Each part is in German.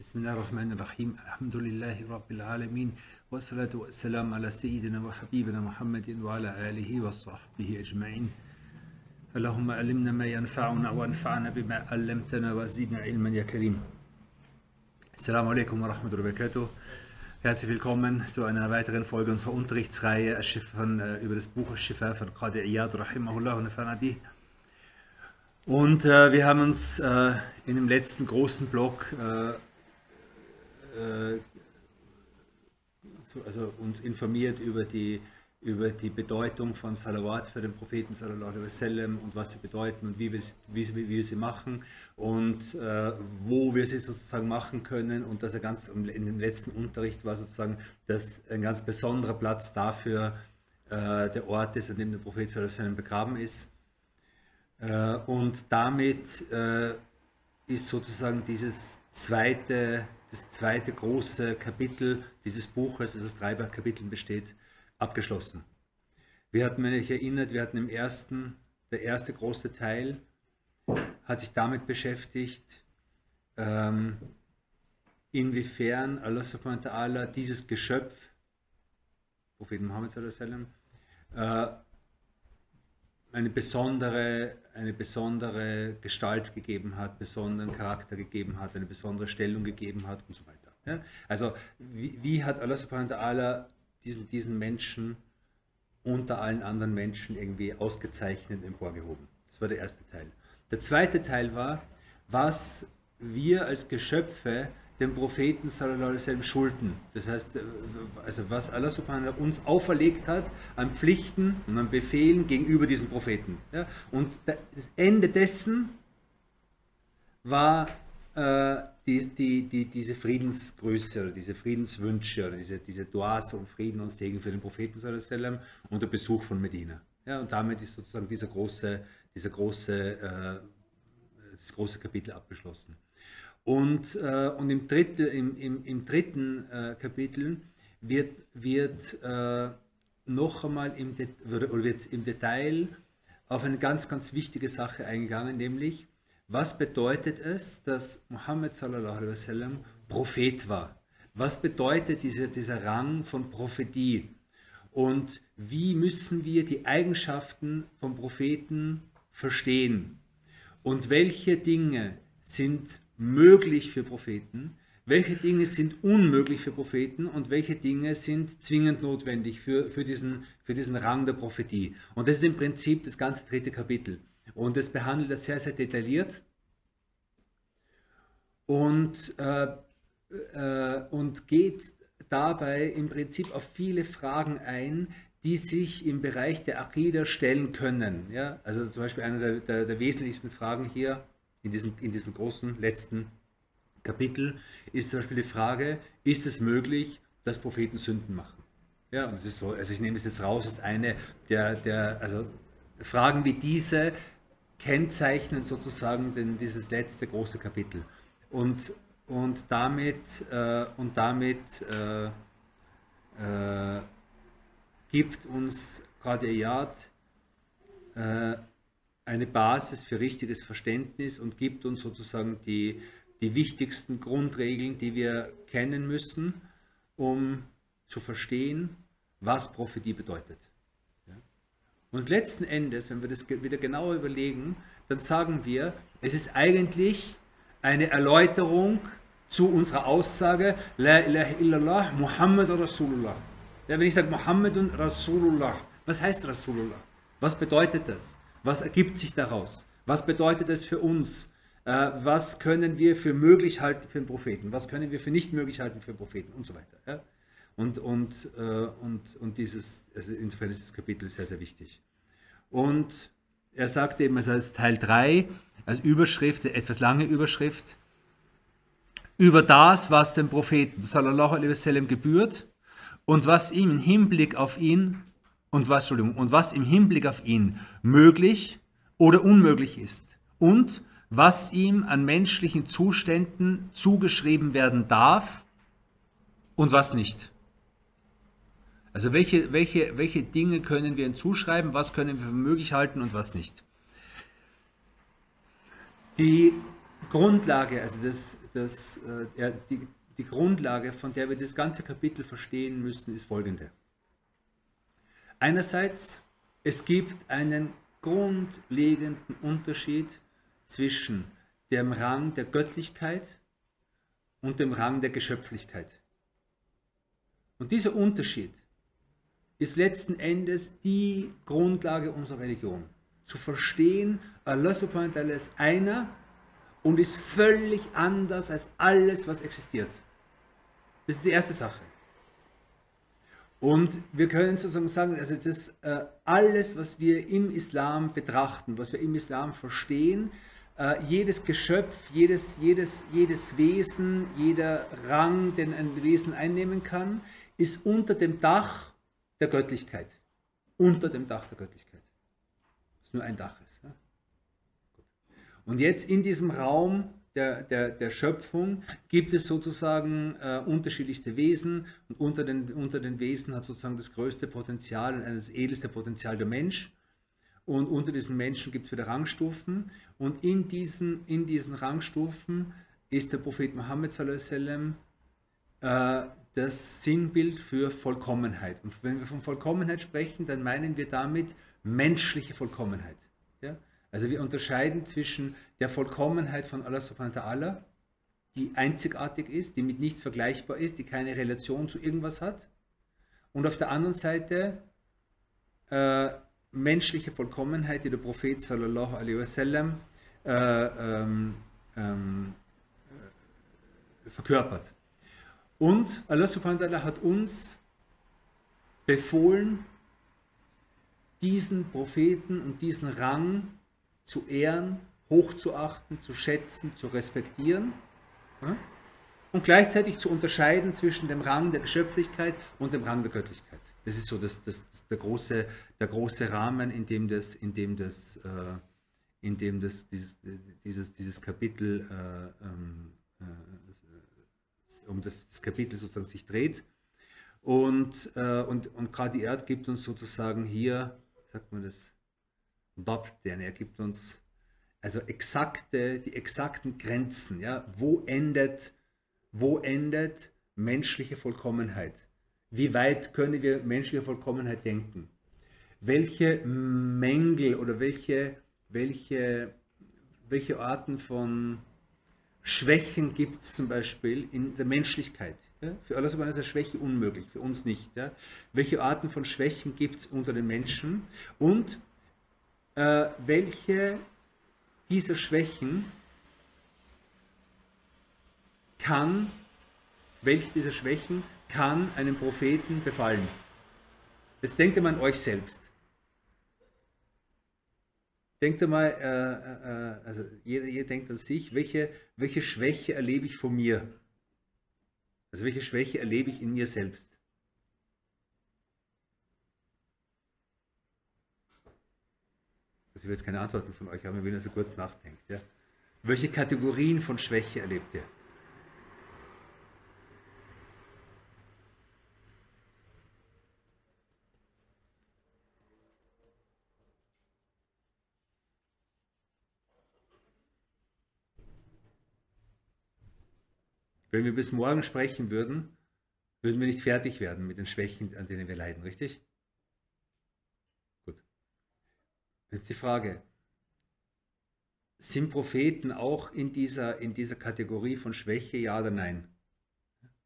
بسم الله الرحمن الرحيم الحمد لله رب العالمين والصلاة والسلام على سيدنا وحبيبنا محمد وعلى آله وصحبه أجمعين اللهم علمنا ما ينفعنا وانفعنا بما علمتنا وزدنا علما يا كريم Assalamu alaikum wa rahmatullahi wa barakatuh. Herzlich willkommen zu einer weiteren Folge unserer Unterrichtsreihe von, äh, über das Buch Shifa von Qadi Iyad rahimahullah und Fanadi. Und äh, wir haben uns äh, in dem letzten großen Block äh, äh, so, also uns informiert über die, über die Bedeutung von Salawat für den Propheten sallallahu alaihi und was sie bedeuten und wie wir, wie, wie wir sie machen und äh, wo wir sie sozusagen machen können und dass er ganz in dem letzten Unterricht war sozusagen dass ein ganz besonderer Platz dafür äh, der Ort ist, an dem der Prophet sallallahu alaihi wasallam begraben ist. Äh, und damit äh, ist sozusagen dieses zweite das zweite große Kapitel dieses Buches, das aus drei Kapiteln besteht, abgeschlossen. Wir hatten, wenn ich erinnert, wir hatten im ersten, der erste große Teil hat sich damit beschäftigt, ähm, inwiefern Allah subhanahu wa ta'ala dieses Geschöpf, Prophet Muhammad sallallahu äh, eine besondere, eine besondere Gestalt gegeben hat, besonderen Charakter gegeben hat, eine besondere Stellung gegeben hat und so weiter. Ja? Also wie, wie, hat Allah subhanahu wa ta'ala diesen, diesen Menschen unter allen anderen Menschen irgendwie ausgezeichnet emporgehoben? Das war der erste Teil. Der zweite Teil war, was wir als Geschöpfe dem Propheten wasallam schulden. Das heißt, äh, also was Allah subhanahu uns auferlegt hat an Pflichten und an Befehlen gegenüber diesem Propheten. Ja? Und das Ende dessen war äh, die, die, die, diese Friedensgröße oder diese Friedenswünsche oder diese, diese Duas um Frieden und Segen für den Propheten wasallam und der Besuch von Medina. Ja? Und damit ist sozusagen dieser große, dieser große, äh, das große Kapitel abgeschlossen. Und, äh, und im, dritte, im, im, im dritten äh, Kapitel wird, wird äh, noch einmal im, De oder wird im Detail auf eine ganz, ganz wichtige Sache eingegangen, nämlich was bedeutet es, dass Muhammad sallallahu wasallam Prophet war? Was bedeutet diese, dieser Rang von Prophetie? Und wie müssen wir die Eigenschaften von Propheten verstehen? Und welche Dinge sind möglich für Propheten, welche Dinge sind unmöglich für Propheten und welche Dinge sind zwingend notwendig für, für, diesen, für diesen Rang der Prophetie. Und das ist im Prinzip das ganze dritte Kapitel. Und es behandelt das sehr, sehr detailliert und, äh, äh, und geht dabei im Prinzip auf viele Fragen ein, die sich im Bereich der Akida stellen können. Ja? Also zum Beispiel eine der, der, der wesentlichsten Fragen hier in diesem, in diesem großen letzten Kapitel ist zum Beispiel die Frage, ist es möglich, dass Propheten Sünden machen? Ja, und das ist so, also ich nehme es jetzt raus als eine der, der also Fragen wie diese kennzeichnen sozusagen den, dieses letzte große Kapitel. Und, und damit, äh, und damit äh, äh, gibt uns Qadiyat eine Basis für richtiges Verständnis und gibt uns sozusagen die, die wichtigsten Grundregeln, die wir kennen müssen, um zu verstehen, was Prophetie bedeutet. Und letzten Endes, wenn wir das wieder genauer überlegen, dann sagen wir, es ist eigentlich eine Erläuterung zu unserer Aussage, La ilaha illallah, Muhammad Rasulullah. Ja, wenn ich sage Muhammad und Rasulullah, was heißt Rasulullah? Was bedeutet das? Was ergibt sich daraus? Was bedeutet es für uns? Äh, was können wir für möglich halten für einen Propheten? Was können wir für nicht möglich halten für einen Propheten? Und so weiter. Und, und, äh, und, und dieses, also insofern ist das Kapitel sehr, sehr wichtig. Und er sagt eben, also als Teil 3, als Überschrift, etwas lange Überschrift, über das, was dem Propheten sallallahu alaihi wasallam gebührt und was ihm im Hinblick auf ihn und was, Entschuldigung, und was im Hinblick auf ihn möglich oder unmöglich ist und was ihm an menschlichen Zuständen zugeschrieben werden darf und was nicht. Also welche, welche, welche Dinge können wir ihm zuschreiben, was können wir für möglich halten und was nicht. Die Grundlage, also das, das, äh, die, die Grundlage, von der wir das ganze Kapitel verstehen müssen, ist folgende. Einerseits, es gibt einen grundlegenden Unterschied zwischen dem Rang der Göttlichkeit und dem Rang der Geschöpflichkeit. Und dieser Unterschied ist letzten Endes die Grundlage unserer Religion. Zu verstehen, Allah subhanahu wa ta'ala ist einer und ist völlig anders als alles, was existiert. Das ist die erste Sache. Und wir können sozusagen sagen, also das äh, alles, was wir im Islam betrachten, was wir im Islam verstehen, äh, jedes Geschöpf, jedes, jedes, jedes Wesen, jeder Rang, den ein Wesen einnehmen kann, ist unter dem Dach der Göttlichkeit. Unter dem Dach der Göttlichkeit. Das nur ein Dach ist. Ja? Und jetzt in diesem Raum der, der, der Schöpfung gibt es sozusagen äh, unterschiedlichste Wesen und unter den, unter den Wesen hat sozusagen das größte Potenzial und das edelste Potenzial der Mensch. Und unter diesen Menschen gibt es wieder Rangstufen. Und in diesen, in diesen Rangstufen ist der Prophet Muhammad sallam, äh, das Sinnbild für Vollkommenheit. Und wenn wir von Vollkommenheit sprechen, dann meinen wir damit menschliche Vollkommenheit. Ja? Also wir unterscheiden zwischen der Vollkommenheit von Allah subhanahu wa ta'ala, die einzigartig ist, die mit nichts vergleichbar ist, die keine Relation zu irgendwas hat. Und auf der anderen Seite äh, menschliche Vollkommenheit, die der Prophet sallallahu alaihi wasallam äh, ähm, ähm, äh, verkörpert. Und Allah subhanahu wa ta'ala hat uns befohlen, diesen Propheten und diesen Rang zu ehren, hochzuachten, zu schätzen, zu respektieren ja? und gleichzeitig zu unterscheiden zwischen dem Rang der Geschöpflichkeit und dem Rang der Göttlichkeit. Das ist so das, das, der, große, der große Rahmen, in dem das, in dem das, äh, in dem das dieses, dieses, dieses Kapitel, äh, ähm, äh, um das, das, Kapitel sozusagen sich dreht. Und, äh, und, und gerade die Erd gibt uns sozusagen hier, sagt man das, denn er gibt uns also exakte, die exakten Grenzen. Ja? Wo, endet, wo endet menschliche Vollkommenheit? Wie weit können wir menschliche Vollkommenheit denken? Welche Mängel oder welche, welche, welche Arten von Schwächen gibt es zum Beispiel in der Menschlichkeit? Ja? Für alles ist eine Schwäche unmöglich, für uns nicht. Ja? Welche Arten von Schwächen gibt es unter den Menschen? Und äh, welche dieser Schwächen kann, welche dieser Schwächen kann einem Propheten befallen? Jetzt denkt ihr mal an euch selbst. Denkt ihr mal, äh, äh, also jeder, jeder denkt an sich, welche, welche Schwäche erlebe ich von mir? Also welche Schwäche erlebe ich in mir selbst? Also ich will jetzt keine Antworten von euch haben, wenn ihr so kurz nachdenkt. Ja? Welche Kategorien von Schwäche erlebt ihr? Wenn wir bis morgen sprechen würden, würden wir nicht fertig werden mit den Schwächen, an denen wir leiden, richtig? Jetzt die Frage, sind Propheten auch in dieser, in dieser Kategorie von Schwäche, ja oder nein?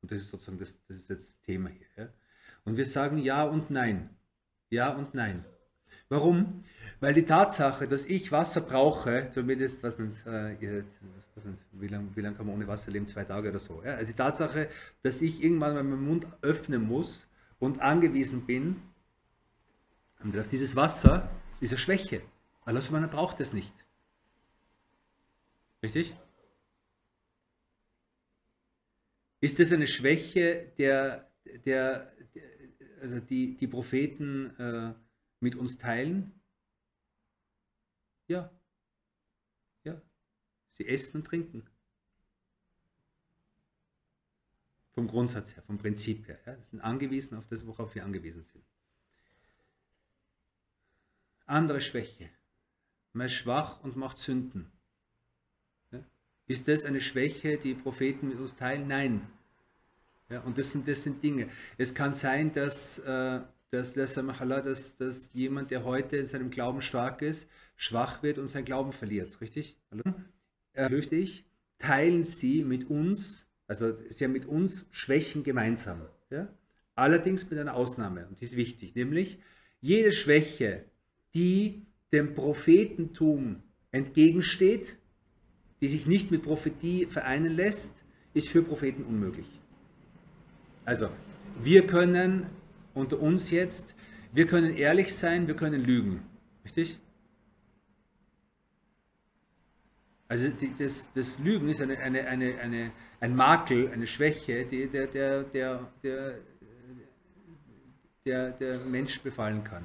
Und das ist sozusagen das, das ist jetzt das Thema hier. Ja? Und wir sagen ja und nein. Ja und nein. Warum? Weil die Tatsache, dass ich Wasser brauche, zumindest, was nicht, äh, was nicht, wie lange lang kann man ohne Wasser leben? Zwei Tage oder so. Ja? Also die Tatsache, dass ich irgendwann meinen Mund öffnen muss und angewiesen bin auf dieses Wasser, diese Schwäche. Allah subhanahu braucht es nicht. Richtig? Ist das eine Schwäche, der, der, also die, die Propheten äh, mit uns teilen? Ja. Ja. Sie essen und trinken. Vom Grundsatz her, vom Prinzip her. Ja. Sie sind angewiesen auf das, worauf wir angewiesen sind. Andere Schwäche. Man ist schwach und macht Sünden. Ja? Ist das eine Schwäche, die Propheten mit uns teilen? Nein. Ja, und das sind, das sind Dinge. Es kann sein, dass, äh, dass, dass, dass, jemand, der heute in seinem Glauben stark ist, schwach wird und seinen Glauben verliert. Richtig? Äh, ich, teilen Sie mit uns, also Sie haben mit uns Schwächen gemeinsam. Ja? Allerdings mit einer Ausnahme, und die ist wichtig, nämlich jede Schwäche, die dem Prophetentum entgegensteht, die sich nicht mit Prophetie vereinen lässt, ist für Propheten unmöglich. Also, wir können unter uns jetzt, wir können ehrlich sein, wir können lügen. Richtig? Also die, das, das, Lügen ist eine, eine, eine, eine, ein Makel, eine Schwäche, die der, der, der, der, der, der Mensch befallen kann.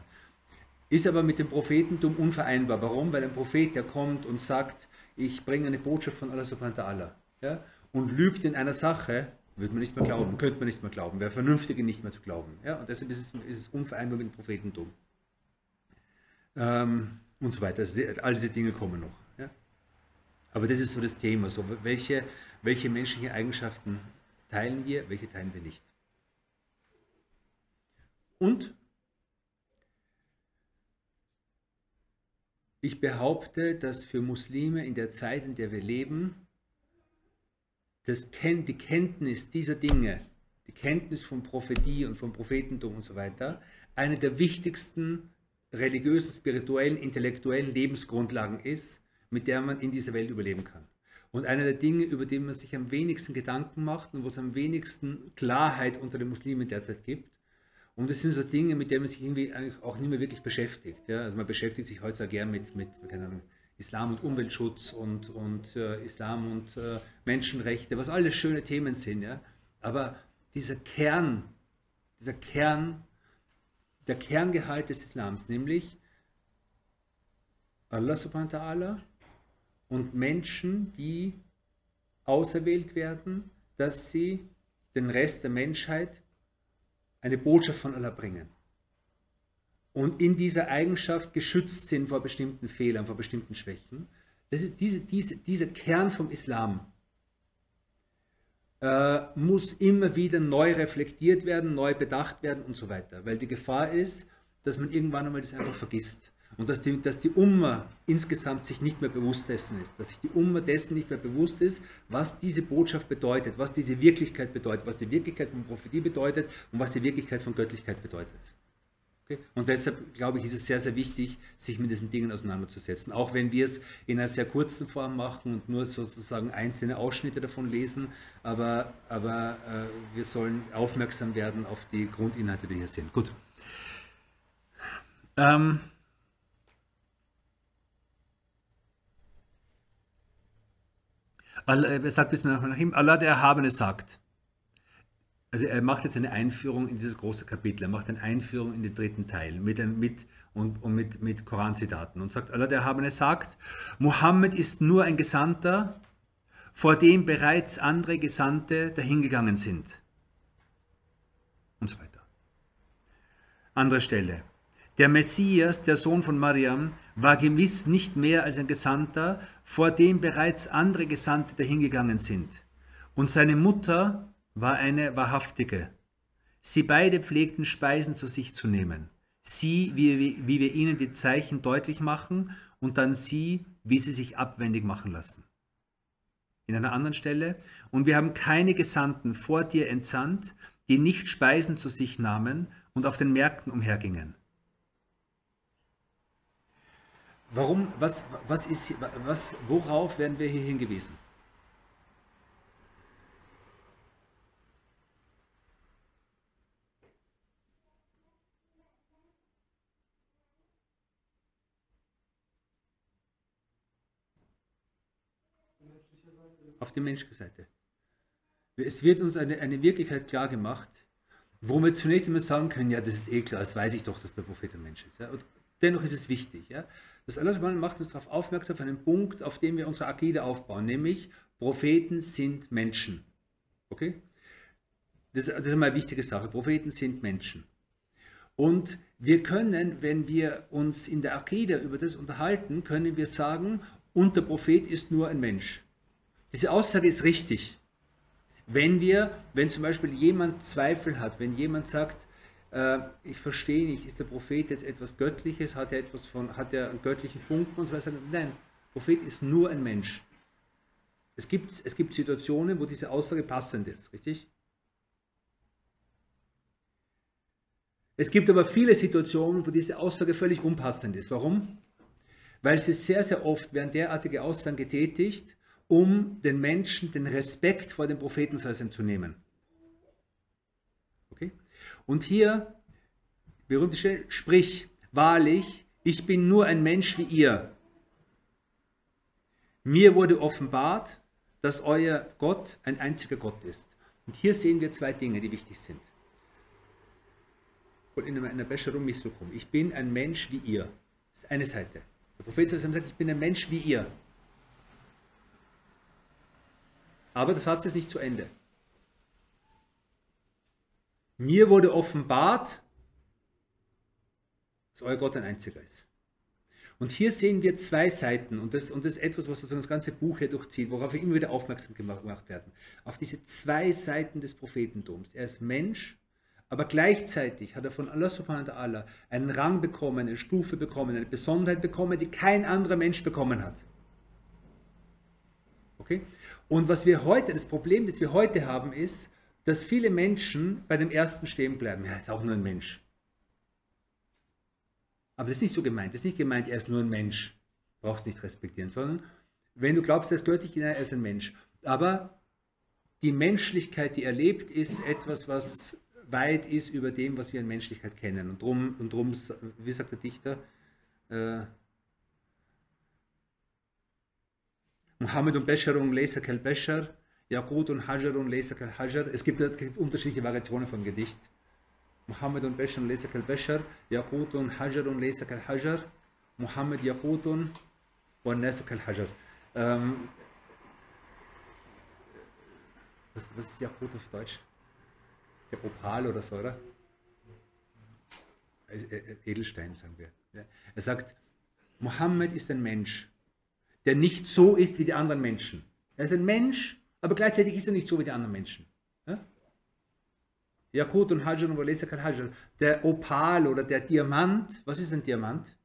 Ist aber mit dem Prophetentum unvereinbar. Warum? Weil ein Prophet, der kommt und sagt, ich bringe eine Botschaft von Allah subhanahu wa ta'ala ja, und lügt in einer Sache, würde man nicht mehr glauben, könnte man nicht mehr glauben, wäre vernünftige nicht mehr zu glauben. Ja, und deshalb ist es, ist es unvereinbar mit dem Prophetentum. Ähm, und so weiter. Also all diese Dinge kommen noch. Ja. Aber das ist so das Thema. So, welche, welche menschliche Eigenschaften teilen wir, welche teilen wir nicht? Und Ich behaupte, dass für Muslime in der Zeit, in der wir leben, das, die Kenntnis dieser Dinge, die Kenntnis von Prophetie und von Prophetentum und so weiter, eine der wichtigsten religiösen, spirituellen, intellektuellen Lebensgrundlagen ist, mit der man in dieser Welt überleben kann. Und eine der Dinge, über die man sich am wenigsten Gedanken macht und wo es am wenigsten Klarheit unter den Muslimen derzeit gibt, und das sind so Dinge, mit denen man sich irgendwie eigentlich auch nicht mehr wirklich beschäftigt. Ja? Also man beschäftigt sich heutzutage gern mit, mit keine Ahnung, Islam und Umweltschutz und, und äh, Islam und äh, Menschenrechte, was alles schöne Themen sind. Ja? Aber dieser Kern, dieser Kern, der Kerngehalt des Islams, nämlich Allah subhanahu wa ta'ala und Menschen, die auserwählt werden, dass sie den Rest der Menschheit eine Botschaft von Allah bringen. Und in dieser Eigenschaft geschützt sind vor bestimmten Fehlern, vor bestimmten Schwächen. Das ist diese, diese, dieser Kern vom Islam äh, muss immer wieder neu reflektiert werden, neu bedacht werden und so weiter. Weil die Gefahr ist, dass man irgendwann einmal das einfach vergisst. Und dass die, dass die Umma insgesamt sich nicht mehr bewusst dessen ist, dass sich die Umma dessen nicht mehr bewusst ist, was diese Botschaft bedeutet, was diese Wirklichkeit bedeutet, was die Wirklichkeit von Prophetie bedeutet und was die Wirklichkeit von Göttlichkeit bedeutet. Okay? Und deshalb, glaube ich, ist es sehr, sehr wichtig, sich mit diesen Dingen auseinanderzusetzen. Auch wenn wir es in einer sehr kurzen Form machen und nur sozusagen einzelne Ausschnitte davon lesen, aber, aber äh, wir sollen aufmerksam werden auf die Grundinhalte, die hier sind. Gut. Ähm, Allah, sagt bis nach ihm, Allah der Erhabene sagt. Also er macht jetzt eine Einführung in dieses große Kapitel, er macht eine Einführung in den dritten Teil mit, mit, und, und mit, mit Koranzitaten und sagt, Allah der Erhabene sagt, Mohammed ist nur ein Gesandter, vor dem bereits andere Gesandte dahingegangen sind. Und so weiter. Andere Stelle. Der Messias, der Sohn von Mariam, war gewiss nicht mehr als ein Gesandter, vor dem bereits andere Gesandte dahingegangen sind. Und seine Mutter war eine wahrhaftige. Sie beide pflegten Speisen zu sich zu nehmen. Sie, wie, wie wir ihnen die Zeichen deutlich machen, und dann sie, wie sie sich abwendig machen lassen. In einer anderen Stelle, und wir haben keine Gesandten vor dir entsandt, die nicht Speisen zu sich nahmen und auf den Märkten umhergingen. Warum, was, was ist, was, worauf werden wir hier hingewiesen? Auf die menschliche Seite. Es wird uns eine, eine Wirklichkeit klar gemacht, wo wir zunächst einmal sagen können, ja, das ist eh klar, das weiß ich doch, dass der Prophet ein Mensch ist. Ja? Und dennoch ist es wichtig. Ja? Das Allah macht uns darauf aufmerksam, auf einen Punkt, auf dem wir unsere Akide aufbauen, nämlich Propheten sind Menschen. Okay? Das, das ist einmal eine wichtige Sache. Propheten sind Menschen. Und wir können, wenn wir uns in der Akide über das unterhalten, können wir sagen, und der Prophet ist nur ein Mensch. diese Aussage ist richtig. Wenn wir, wenn zum Beispiel jemand Zweifel hat, wenn jemand sagt, äh, ich verstehe nicht, ist der Prophet jetzt etwas Göttliches, hat er etwas von, hat er einen göttlichen Funken und so weiter. Nein, Prophet ist nur ein Mensch. Es gibt, es gibt Situationen, wo diese Aussage passend ist, richtig? Es gibt aber viele Situationen, wo diese Aussage völlig unpassend ist. Warum? Weil sie sehr, sehr oft werden derartige Aussagen getätigt, um den Menschen den Respekt vor dem Propheten zu nehmen. Und hier, berühmte Stelle, sprich, wahrlich, ich bin nur ein Mensch wie ihr. Mir wurde offenbart, dass euer Gott ein einziger Gott ist. Und hier sehen wir zwei Dinge, die wichtig sind. Und in einer Bescherung Mislukum. Ich bin ein Mensch wie ihr. Das ist eine Seite. Der Prophet sagt, ich bin ein Mensch wie ihr. Aber der Satz ist nicht zu Ende. Mir wurde offenbart, dass euer Gott ein einziger ist. Und hier sehen wir zwei Seiten und das, und das ist etwas, was sozusagen das ganze Buch hier durchzieht, worauf wir immer wieder aufmerksam gemacht werden. Auf diese zwei Seiten des Prophetentums. Er ist Mensch, aber gleichzeitig hat er von Allah subhanahu wa ta'ala einen Rang bekommen, eine Stufe bekommen, eine Besonderheit bekommen, die kein anderer Mensch bekommen hat. Okay? Und was wir heute, das Problem, das wir heute haben, ist, dass viele Menschen bei dem ersten stehen bleiben. Ja, ist auch nur ein Mensch. Aber das ist nicht so gemeint. Das ist nicht gemeint, er ist nur ein Mensch. Brauchst nicht respektieren, sondern wenn du glaubst, er ist göttlich, er ist ein Mensch. Aber die Menschlichkeit, die er lebt, ist etwas, was weit ist über dem, was wir an Menschlichkeit kennen. Und drum, und drum wie sagt der Dichter, äh, Muhammad und Besharun Lesa Kel Beshar, Yaqut und Hajarun Lesa Kel Hajar. Es gibt, unterschiedliche Variationen vom Gedicht. Muhammad und Beshar Lesa Kel Beshar, Yaqut und Hajarun Lesa Kel Hajar, Muhammad Yaqutun und Nesu Kel Hajar. Ähm, was, was ist Yaqut auf Deutsch? Der Opal oder so, oder? Edelstein, sagen wir. Er sagt, Mohammed ist ein Mensch der nicht so ist wie die anderen Menschen. Er ist ein Mensch, aber gleichzeitig ist er nicht so wie die anderen Menschen. Ja? Yakut und Hajar und Walesa Hajar. Der Opal oder der Diamant, was ist ein Diamant?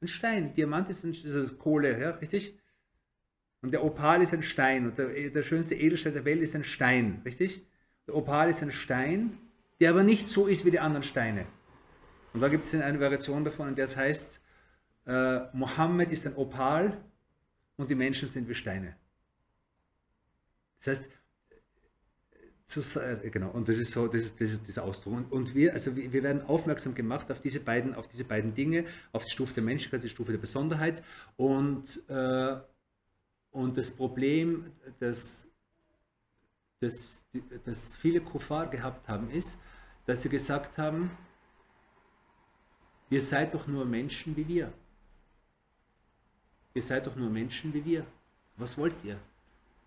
Ein Stein. Diamant ist, ein, ist Kohle, ja, richtig? Und der Opal ist ein Stein. Und der, der schönste Edelstein der Welt ist ein Stein, richtig? Der Opal ist ein Stein, der aber nicht so ist wie die anderen Steine. Und da gibt es eine Variation davon, in der es heißt, äh, Mohammed ist ein Opal und die Menschen sind wie Steine. Das heißt, zu, äh, genau, und das ist so, das ist, das ist dieser Ausdruck. Und, und wir, also wir, wir werden aufmerksam gemacht auf diese beiden, auf diese beiden Dinge, auf die Stufe der Menschlichkeit, die Stufe der Besonderheit. Und, äh, und das Problem, das, das, das viele Kuffar gehabt haben, ist, dass sie gesagt haben, ihr seid doch nur Menschen wie wir ihr seid doch nur Menschen wie wir. Was wollt ihr?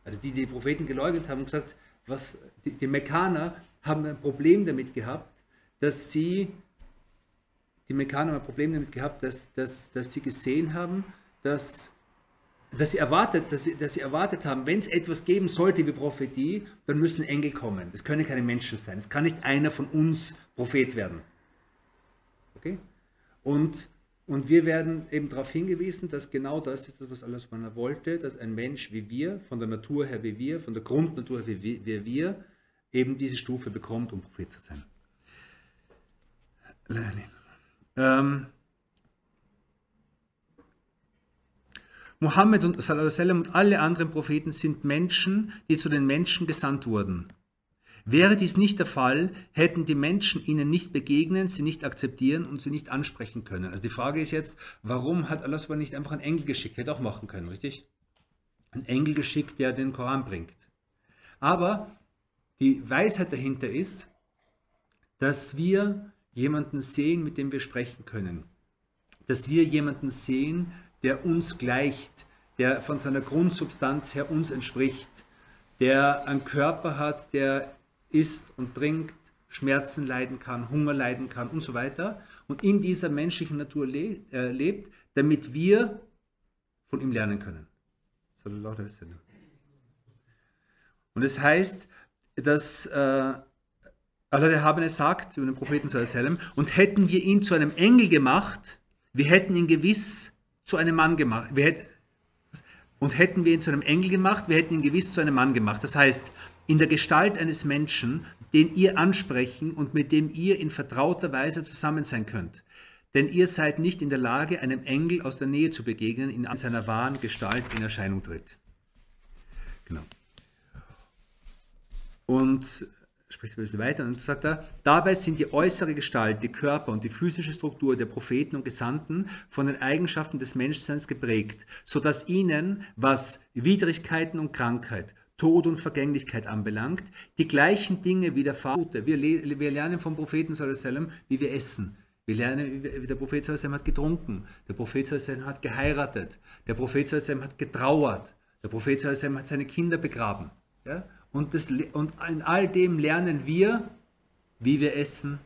Also die, die Propheten geleugnet haben, gesagt, was, die, die Mekkaner haben ein Problem damit gehabt, dass sie, die Mekkaner haben ein Problem damit gehabt, dass, dass, dass sie gesehen haben, dass, dass, sie erwartet, dass, sie, dass sie erwartet haben, wenn es etwas geben sollte wie Prophetie, dann müssen Engel kommen. Das können keine Menschen sein. Es kann nicht einer von uns Prophet werden. Okay? Und und wir werden eben darauf hingewiesen, dass genau das ist das, was Allah subhanahu wollte, dass ein Mensch wie wir, von der Natur her wie wir, von der Grundnatur her wie wir, eben diese Stufe bekommt, um Prophet zu sein. Ähm, Mohammed und, und alle anderen Propheten sind Menschen, die zu den Menschen gesandt wurden. Wäre dies nicht der Fall, hätten die Menschen ihnen nicht begegnen, sie nicht akzeptieren und sie nicht ansprechen können. Also die Frage ist jetzt, warum hat Allah nicht einfach einen Engel geschickt? Hätte auch machen können, richtig? Ein Engel geschickt, der den Koran bringt. Aber die Weisheit dahinter ist, dass wir jemanden sehen, mit dem wir sprechen können. Dass wir jemanden sehen, der uns gleicht, der von seiner Grundsubstanz her uns entspricht, der einen Körper hat, der isst und trinkt, Schmerzen leiden kann, Hunger leiden kann und so weiter und in dieser menschlichen Natur le äh, lebt, damit wir von ihm lernen können. Und es heißt, dass äh, Allah der Habene sagt über den Propheten Sallam, und hätten wir ihn zu einem Engel gemacht, wir hätten ihn gewiss zu einem Mann gemacht. Hätten, und hätten wir ihn zu einem Engel gemacht, wir hätten ihn gewiss zu einem Mann gemacht. Das heißt, in der Gestalt eines Menschen, den ihr ansprechen und mit dem ihr in vertrauter Weise zusammen sein könnt. Denn ihr seid nicht in der Lage, einem Engel aus der Nähe zu begegnen, in seiner wahren Gestalt in Erscheinung tritt. Genau. Und spricht ein bisschen weiter und sagt er, dabei sind die äußere Gestalt, die Körper und die physische Struktur der Propheten und Gesandten von den Eigenschaften des Menschseins geprägt, so dass ihnen, was Widrigkeiten und Krankheit, Tod und Vergänglichkeit anbelangt, die gleichen Dinge widerfahren. Wir, wir lernen vom Propheten wie wir essen. Wir lernen, der Prophet hat getrunken, der Prophet hat geheiratet, der Prophet hat getrauert, der Prophet hat seine Kinder begraben. Ja? Und, das, und in all dem lernen wir, wie wir essen,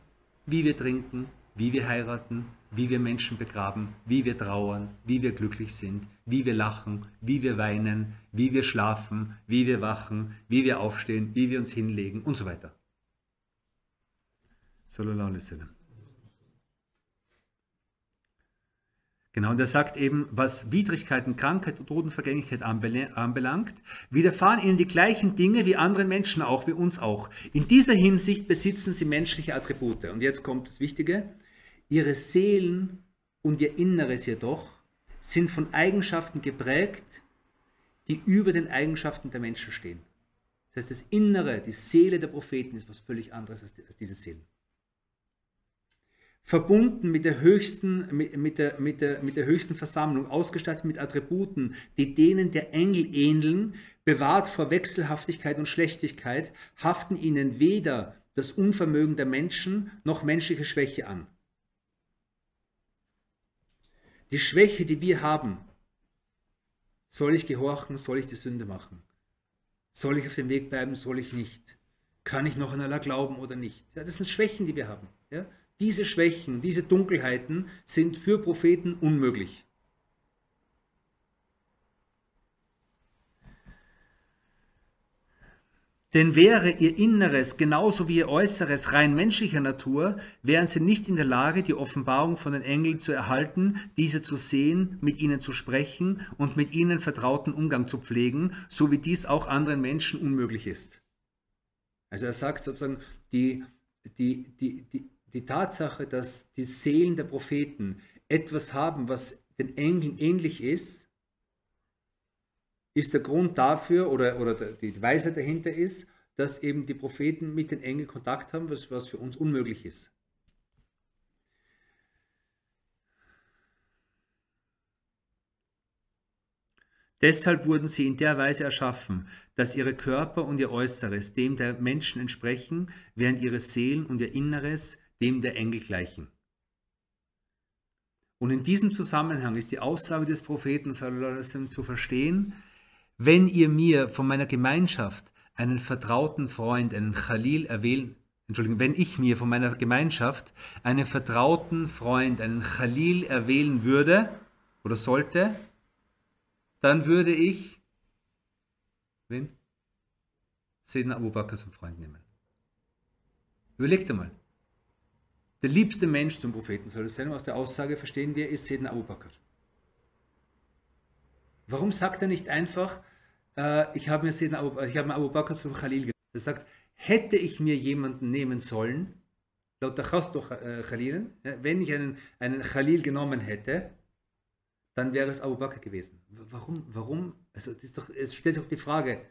wie wir trinken, wie wir heiraten, wie wir Menschen begraben, wie wir trauern, wie wir glücklich sind, wie wir lachen, wie wir weinen, wie wir schlafen, wie wir wachen, wie wir aufstehen, wie wir uns hinlegen und so weiter. Sallallahu alaihi wasallam. Genau, und er sagt eben, was Widrigkeiten, Krankheit und Totenvergänglichkeit anbelangt, widerfahren ihnen die gleichen Dinge wie anderen Menschen auch, wie uns auch. In dieser Hinsicht besitzen sie menschliche Attribute. Und jetzt kommt das Wichtige. Ihre Seelen und ihr Inneres jedoch sind von Eigenschaften geprägt, die über den Eigenschaften der Menschen stehen. Das heißt, das Innere, die Seele der Propheten ist was völlig anderes als, diese Seelen. Verbunden mit der, höchsten, mit, der, mit, der, mit der höchsten Versammlung, ausgestattet mit Attributen, die denen der Engel ähneln, bewahrt vor Wechselhaftigkeit und Schlechtigkeit, haften ihnen weder das Unvermögen der Menschen noch menschliche Schwäche an. Die Schwäche, die wir haben, soll ich gehorchen, soll ich die Sünde machen? Soll ich auf dem Weg bleiben, soll ich nicht? Kann ich noch an Allah glauben oder nicht? Ja, das sind Schwächen, die wir haben. Ja? Diese Schwächen, diese Dunkelheiten sind für Propheten unmöglich. Denn wäre ihr Inneres genauso wie ihr Äußeres rein menschlicher Natur, wären sie nicht in der Lage, die Offenbarung von den Engeln zu erhalten, diese zu sehen, mit ihnen zu sprechen und mit ihnen vertrauten Umgang zu pflegen, so wie dies auch anderen Menschen unmöglich ist. Also er sagt sozusagen, die, die, die, die, die Tatsache, dass die Seelen der Propheten etwas haben, was den Engeln ähnlich ist, ist der Grund dafür oder, oder die Weisheit dahinter ist, dass eben die Propheten mit den Engeln Kontakt haben, was, was für uns unmöglich ist. Deshalb wurden sie in der Weise erschaffen, dass ihre Körper und ihr Äußeres dem der Menschen entsprechen, während ihre Seelen und ihr Inneres dem der Engel gleichen. Und in diesem Zusammenhang ist die Aussage des Propheten zu verstehen, wenn ihr mir von meiner Gemeinschaft einen vertrauten Freund, einen Khalil erwählen, Entschuldigung, wenn ich mir von meiner Gemeinschaft einen vertrauten Freund, einen Khalil erwählen würde oder sollte, dann würde ich, wen? Sedna Abu Bakr zum Freund nehmen. Überlegt einmal. Der liebste Mensch zum Propheten, soll es sein, aus der Aussage verstehen wir, ist Sedna Abu Bakr. Warum sagt er nicht einfach, äh, ich habe mir, Abu, habe mir Abu Bakr zum Khalil gesagt. Er sagt, hätte ich mir jemanden nehmen sollen, laut der Khasdo äh, Khalilen, wenn ich einen, einen Khalil genommen hätte, dann wäre es Abu Bakr gewesen. Warum? Warum? Also ist doch, es stellt doch die Frage,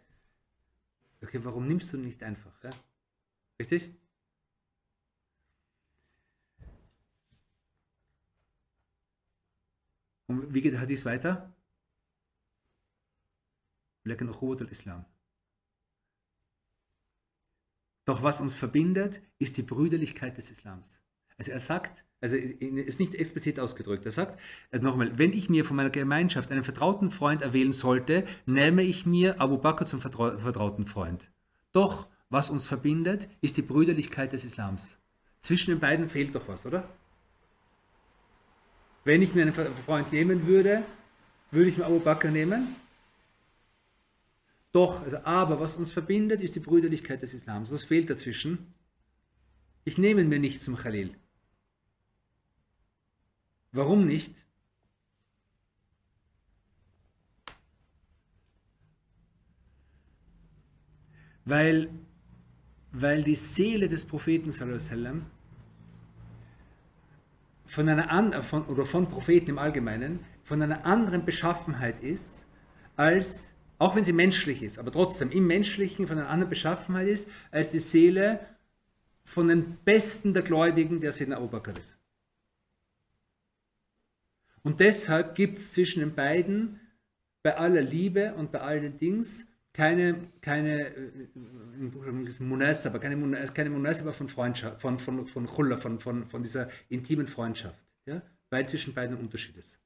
okay, warum nimmst du nicht einfach? Ja? Richtig? Und wie geht der Hadith weiter? لكن أخوة الإسلام. Doch was uns verbindet, ist die Brüderlichkeit des Islams. Also er sagt, also ist nicht explizit ausgedrückt, er sagt, also nochmal, wenn ich mir von meiner Gemeinschaft einen vertrauten Freund erwählen sollte, nehme ich mir Abu Bakr zum vertrauten Freund. Doch was uns verbindet, ist die Brüderlichkeit des Islams. Zwischen den beiden fehlt doch was, oder? Wenn ich mir einen Freund nehmen würde, würde ich mir Abu Bakr nehmen? doch, also, aber was uns verbindet, ist die Brüderlichkeit des Islams. Was fehlt dazwischen? Ich nehme mir nicht zum Khalil. Warum nicht? Weil, weil die Seele des Propheten sallam, von einer von, oder von Propheten im Allgemeinen von einer anderen Beschaffenheit ist, als, auch wenn sie menschlich ist, aber trotzdem im Menschlichen von einer anderen Beschaffenheit ist, als die Seele von den Besten der Gläubigen, der Sedna Abubakr ist. Und deshalb gibt es zwischen den beiden bei aller Liebe und bei all den Dings keine, keine äh, Munasaba, keine, keine Munasaba von Freundschaft, von, von, von Chulla, von, von, von dieser intimen Freundschaft, ja? weil zwischen beiden ein Unterschied ist.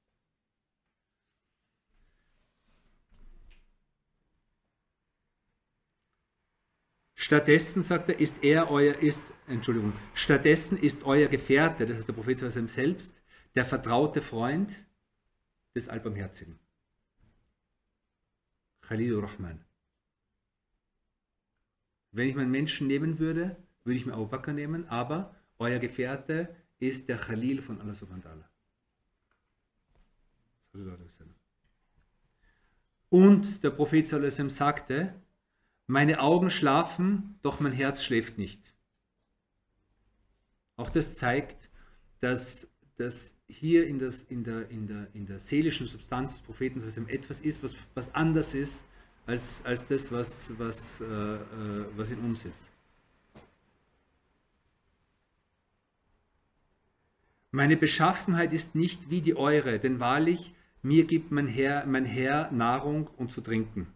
Stattdessen, sagt er, ist er euer, ist, Entschuldigung, stattdessen ist euer Gefährte, das ist der Prophet selbst, der vertraute Freund des Allbarmherzigen. Khalilur Rahman. Wenn ich meinen Menschen nehmen würde, würde ich mir Abu Bakr nehmen, aber euer Gefährte ist der Khalil von Allah subhanahu wa ta'ala. Und der Prophet sagte, meine Augen schlafen, doch mein Herz schläft nicht. Auch das zeigt, dass, dass hier in, das, in, der, in, der, in der seelischen Substanz des Propheten etwas ist, was, was anders ist als, als das, was, was, äh, äh, was in uns ist. Meine Beschaffenheit ist nicht wie die eure, denn wahrlich, mir gibt mein Herr, mein Herr Nahrung und zu trinken.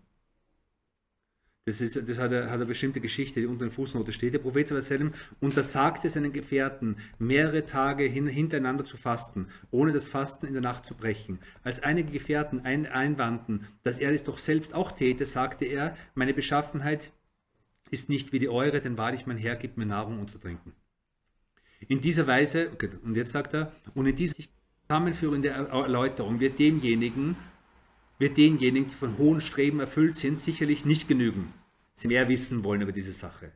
Das, ist, das hat, eine, hat eine bestimmte Geschichte, die unter der Fußnote steht. Der Prophet sallam untersagte seinen Gefährten, mehrere Tage hin, hintereinander zu fasten, ohne das Fasten in der Nacht zu brechen. Als einige Gefährten ein, einwandten, dass er es doch selbst auch täte, sagte er, meine Beschaffenheit ist nicht wie die eure, denn wahrlich mein Herr gibt mir Nahrung und zu trinken. In dieser Weise, okay, und jetzt sagt er, und in dieser zusammenführende Erläuterung wird demjenigen, wird denjenigen, die von hohen Streben erfüllt sind, sicherlich nicht genügen. Sie mehr wissen wollen über diese Sache.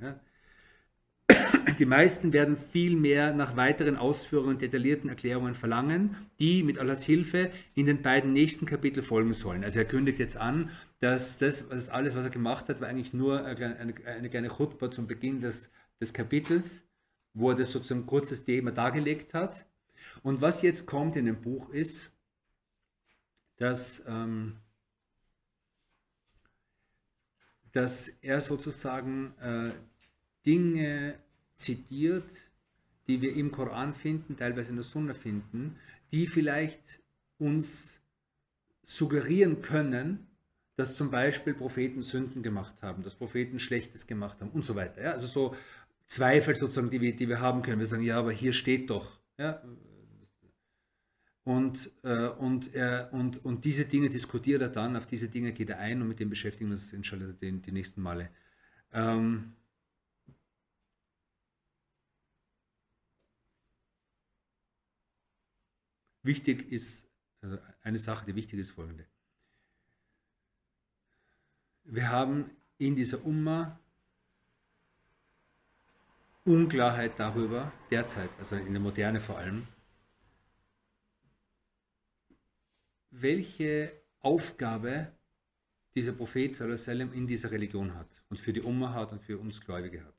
Die meisten werden viel mehr nach weiteren Ausführungen und detaillierten Erklärungen verlangen, die mit Allahs Hilfe in den beiden nächsten Kapiteln folgen sollen. Also er kündigt jetzt an, dass das, das alles, was er gemacht hat, war eigentlich nur eine, eine, eine kleine Chutba zum Beginn des, des Kapitels, wo er das sozusagen kurzes Thema dargelegt hat. Und was jetzt kommt in dem Buch ist, dass, ähm, dass er sozusagen äh, Dinge zitiert, die wir im Koran finden, teilweise in der Sunna finden, die vielleicht uns suggerieren können, dass zum Beispiel Propheten Sünden gemacht haben, dass Propheten Schlechtes gemacht haben und so weiter. Ja? Also so Zweifel sozusagen, die wir, die wir haben können. Wir sagen, ja, aber hier steht doch. Ja? Und, äh, und, er, und, und diese Dinge diskutiert er dann, auf diese Dinge geht er ein und mit dem beschäftigen wir uns inshallah die, die nächsten Male. Ähm, wichtig ist, also eine Sache, die wichtig ist, folgende. Wir haben in dieser Umma Unklarheit darüber, derzeit, also in der Moderne vor allem, welche Aufgabe dieser Prophet in dieser Religion hat und für die Umma hat und für uns Gläubige hat.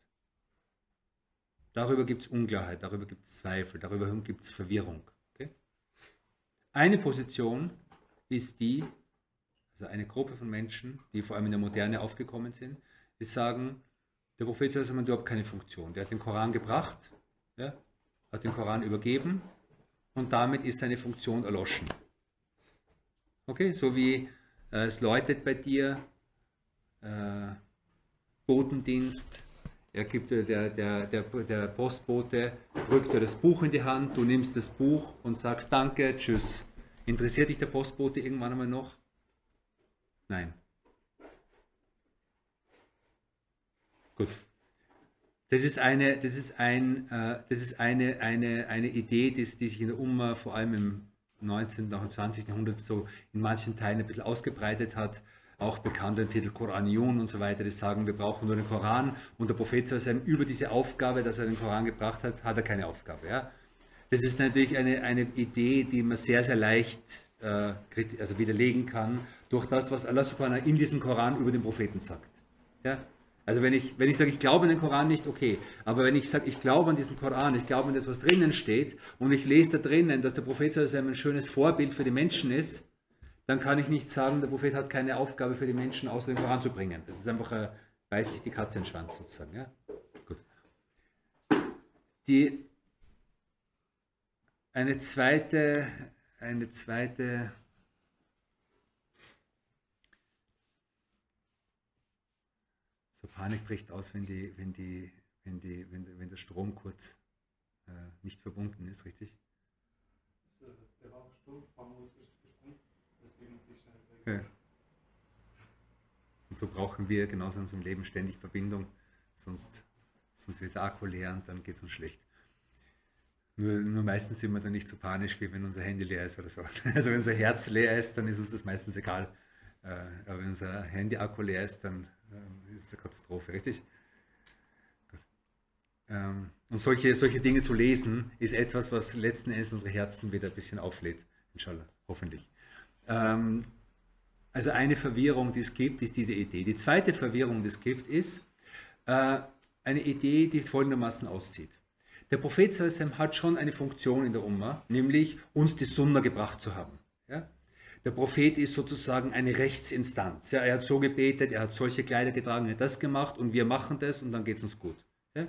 Darüber gibt es Unklarheit, darüber gibt es Zweifel, darüber gibt es Verwirrung. Okay? Eine Position ist die, also eine Gruppe von Menschen, die vor allem in der Moderne aufgekommen sind, die sagen, der Prophet hat überhaupt keine Funktion. Der hat den Koran gebracht, ja, hat den Koran übergeben und damit ist seine Funktion erloschen. Okay, so wie äh, es läutet bei dir, äh, Botendienst, er gibt dir, der, der, der, der Postbote drückt dir das Buch in die Hand, du nimmst das Buch und sagst Danke, tschüss. Interessiert dich der Postbote irgendwann einmal noch? Nein. Gut. Das ist eine, das ist ein, äh, das ist eine, eine, eine Idee, die, die sich in der Umma vor allem im 19. und 20. Jahrhundert so in manchen Teilen ein bisschen ausgebreitet hat. auch bekannt den Titel Koranion und so weiter, die sagen, wir brauchen nur den Koran und der Prophet über diese Aufgabe, dass er den Koran gebracht hat, hat er keine Aufgabe. Ja? Das ist natürlich eine, eine Idee, die man sehr, sehr leicht äh, also widerlegen kann durch das, was Allah subhanahu in diesem Koran über den Propheten sagt. Ja? Also wenn ich, wenn ich sage, ich glaube an den Koran nicht, okay. Aber wenn ich sage, ich glaube an diesen Koran, ich glaube an das, was drinnen steht, und ich lese da drinnen, dass der Prophet ein schönes Vorbild für die Menschen ist, dann kann ich nicht sagen, der Prophet hat keine Aufgabe für die Menschen, außer den Koran zu bringen. Das ist einfach, äh, beißt sich die Katze in den Schwanz sozusagen. Ja? Gut. Die, eine zweite, eine zweite so Panik bricht aus, wenn, die, wenn, die, wenn, die, wenn, wenn der Strom kurz äh, nicht verbunden ist, richtig? Der war Strom, ja. Und so brauchen wir genauso in unserem Leben ständig Verbindung, sonst, sonst wird der Akku leer und dann geht es uns schlecht. Nur, nur meistens sind wir dann nicht so panisch, wie wenn unser Handy leer ist oder so. Also wenn unser Herz leer ist, dann ist uns das meistens egal. Äh, aber wenn unser Handy-Akku leer ist, dann ähm, ist es eine Katastrophe, richtig? Ähm, und solche, solche Dinge zu lesen, ist etwas, was letzten Endes unsere Herzen wieder ein bisschen auflädt. Inshallah, hoffentlich. Ähm, also eine Verwirrung, die es gibt, ist diese Idee. Die zweite Verwirrung, die es gibt, ist äh, eine Idee, die folgendermaßen aussieht. Der Prophet hat schon eine Funktion in der Umma, nämlich uns die Sunna gebracht zu haben. Ja? Der Prophet ist sozusagen eine Rechtsinstanz. Ja? Er hat so gebetet, er hat solche Kleider getragen, er hat das gemacht und wir machen das und dann geht es uns gut. Ja?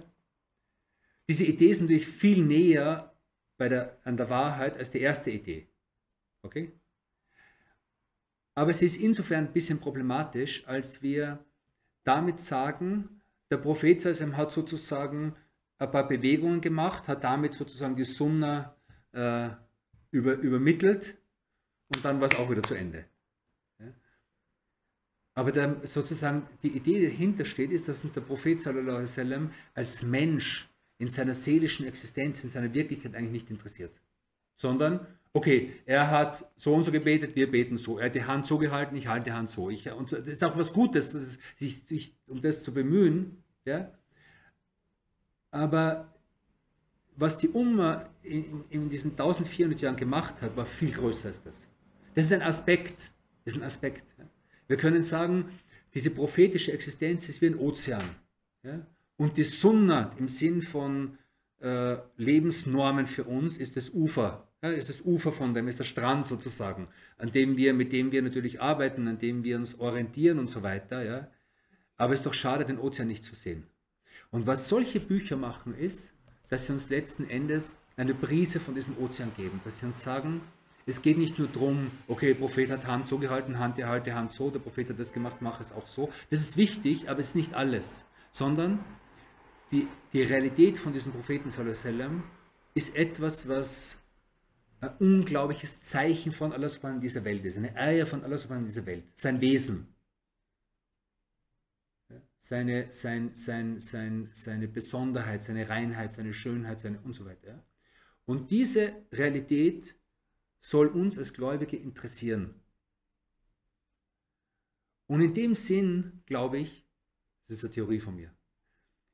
Diese Idee ist natürlich viel näher der, an der Wahrheit als die erste Idee. Okay? Aber sie ist insofern ein bisschen problematisch, als wir damit sagen, der Prophet hat sozusagen ein paar Bewegungen gemacht, hat damit sozusagen die Sunna äh, über, übermittelt und dann war es auch wieder zu Ende. Aber der, sozusagen die Idee, die dahinter steht, ist, dass der Prophet sallam, als Mensch in seiner seelischen Existenz, in seiner Wirklichkeit eigentlich nicht interessiert, sondern okay, er hat so und so gebetet, wir beten so. Er hat die Hand so gehalten, ich halte die Hand so. Ich, und das ist auch was Gutes, das, sich, sich, um das zu bemühen. Ja? Aber was die Umma in, in, diesen 1400 Jahren gemacht hat, war viel größer als das. Das ist ein Aspekt. Das ist ein Aspekt. Wir können sagen, diese prophetische Existenz ist wie ein Ozean. Und die Sunna im Sinn von äh, Lebensnormen für uns ist das Ufer ja, ist das Ufer von dem, ist der Strand sozusagen, an dem wir, mit dem wir natürlich arbeiten, an dem wir uns orientieren und so weiter. Ja. Aber es ist doch schade, den Ozean nicht zu sehen. Und was solche Bücher machen, ist, dass sie uns letzten Endes eine Brise von diesem Ozean geben, dass sie uns sagen, es geht nicht nur darum, okay, der Prophet hat Hand so gehalten, Hand, der halte Hand so, der Prophet hat das gemacht, mach es auch so. Das ist wichtig, aber es ist nicht alles, sondern die, die Realität von diesem Propheten sallam, ist etwas, was ein unglaubliches Zeichen von Allah subhanahu in dieser Welt ist, eine Eier von Allah subhanahu in dieser Welt, sein Wesen, seine, sein, sein, sein, seine Besonderheit, seine Reinheit, seine Schönheit seine und so weiter. Und diese Realität soll uns als Gläubige interessieren. Und in dem Sinn, glaube ich, das ist eine Theorie von mir,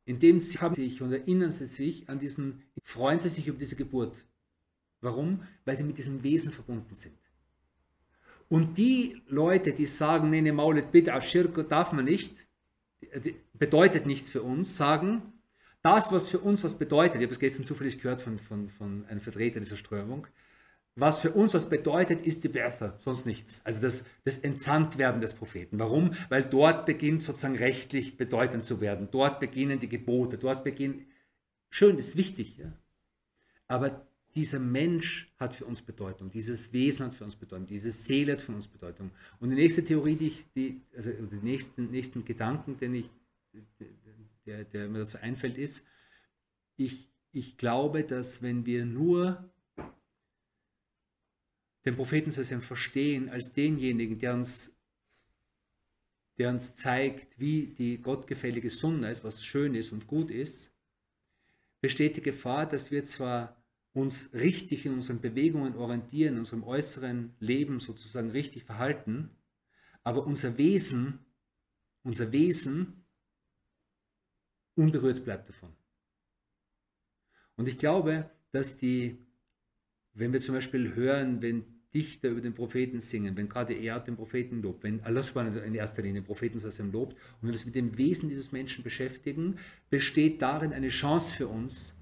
in dem Sinn haben sie sich und erinnern sie sich an diesen, freuen sie sich über diese Geburt, Warum? Weil sie mit diesem Wesen verbunden sind. Und die Leute, die sagen, nee, nee, Maulet bitte, Ashirko darf man nicht, bedeutet nichts für uns, sagen, das, was für uns was bedeutet, ich habe es gestern zufällig gehört von, von, von einem Vertreter dieser Strömung, was für uns was bedeutet, ist die Bertha, sonst nichts. Also das, das Entsandtwerden des Propheten. Warum? Weil dort beginnt sozusagen rechtlich bedeutend zu werden. Dort beginnen die Gebote, dort beginnen, schön, ist wichtig, ja. Aber dieser Mensch hat für uns Bedeutung, dieses Wesen hat für uns Bedeutung, diese Seele hat für uns Bedeutung. Und die nächste Theorie, die ich, die, also den nächsten, nächsten Gedanken, den ich, der, der mir dazu einfällt, ist, ich, ich glaube, dass wenn wir nur den Propheten verstehen als denjenigen, der uns, der uns zeigt, wie die gottgefällige Sunna ist, was schön ist und gut ist, besteht die Gefahr, dass wir zwar uns richtig in unseren Bewegungen orientieren, in unserem äußeren Leben sozusagen richtig verhalten, aber unser Wesen, unser Wesen unberührt bleibt davon. Und ich glaube, dass die, wenn wir zum Beispiel hören, wenn Dichter über den Propheten singen, wenn gerade er den Propheten lobt, wenn Allah in erster Linie den Propheten lobt und wenn wir uns mit dem Wesen dieses Menschen beschäftigen, besteht darin eine Chance für uns,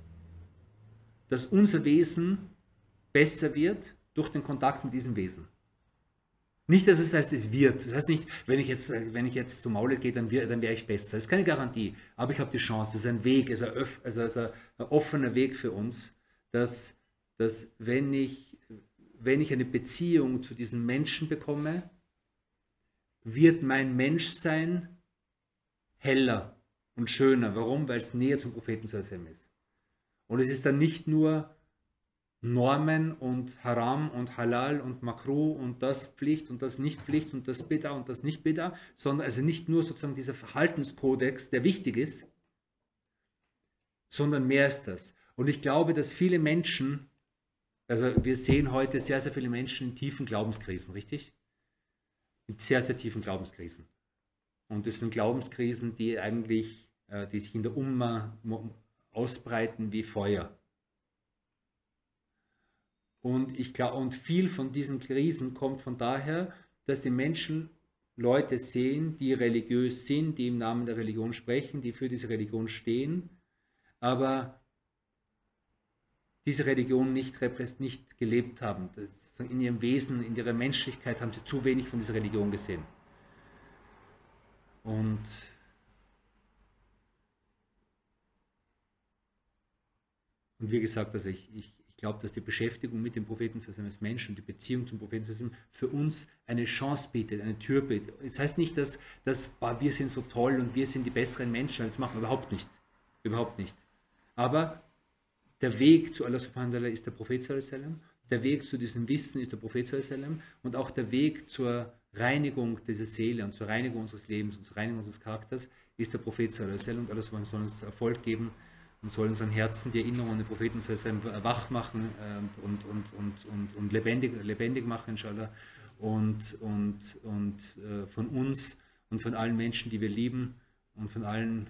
dass unser Wesen besser wird durch den Kontakt mit diesem Wesen. Nicht, dass es heißt, es wird. Das heißt nicht, wenn ich jetzt, wenn ich jetzt zum Maule gehe, dann, dann wäre ich besser. Das ist keine Garantie. Aber ich habe die Chance. Das ist ein Weg, es ist, ein offener Weg für uns, dass, dass wenn, ich, wenn ich eine Beziehung zu diesen Menschen bekomme, wird mein Menschsein heller und schöner. Warum? Weil es näher zum Propheten Salsem ist. Und es ist dann nicht nur Normen und Haram und Halal und Makruh und das Pflicht und das nicht Pflicht und das Bid'a und das nicht Bid'a, sondern also nicht nur sozusagen dieser Verhaltenskodex, der wichtig ist, sondern mehr ist das. Und ich glaube, dass viele Menschen, also wir sehen heute sehr, sehr viele Menschen in tiefen Glaubenskrisen, richtig? In sehr, sehr tiefen Glaubenskrisen. Und das sind Glaubenskrisen, die eigentlich, äh, die sich in der Umma ausbreiten wie Feuer. Und, ich glaube, und viel von diesen Krisen kommt von daher, dass die Menschen Leute sehen, die religiös sind, die im Namen der Religion sprechen, die für diese Religion stehen, aber diese Religion nicht, nicht gelebt haben. in ihrem Wesen, in ihrer Menschlichkeit haben sie zu wenig von dieser Religion gesehen. Und Und wie gesagt, also ich, ich, glaube, dass die Beschäftigung mit dem Propheten als Menschen, die Beziehung zum Propheten für uns eine Chance bietet, eine Tür bietet. Das heißt nicht, dass, dass wir sind so toll und wir sind die besseren Menschen, das machen wir überhaupt nicht. Überhaupt nicht. Aber der Weg zu Allah subhanahu wa ta'ala ist der Prophet sallam, der Weg zu diesem Wissen ist der Prophet sallam und auch der Weg zur Reinigung dieser Seele und zur Reinigung unseres Lebens und zur Reinigung unseres Charakters ist der Prophet sallam und Allah soll uns Erfolg geben und soll unseren Herzen die Erinnerung an den Propheten wach machen äh, und, und, und, und, und lebendig, lebendig machen, inshallah. Und, und, und äh, von uns und von allen Menschen, die wir lieben und von allen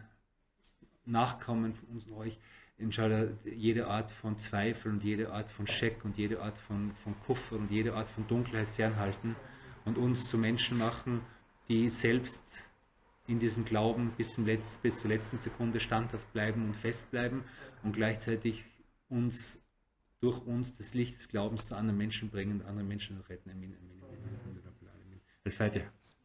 Nachkommen von uns und euch, inshallah, jede Art von Zweifel und jede Art von Scheck und jede Art von, von Kuffer und jede Art von Dunkelheit fernhalten und uns zu Menschen machen, die selbst in diesem Glauben bis, zum Letz-, bis zur letzten Sekunde standhaft bleiben und festbleiben und gleichzeitig uns durch uns das Licht des Glaubens zu anderen Menschen bringen und andere Menschen retten. Amin, amin, amin, amin, amin, amin.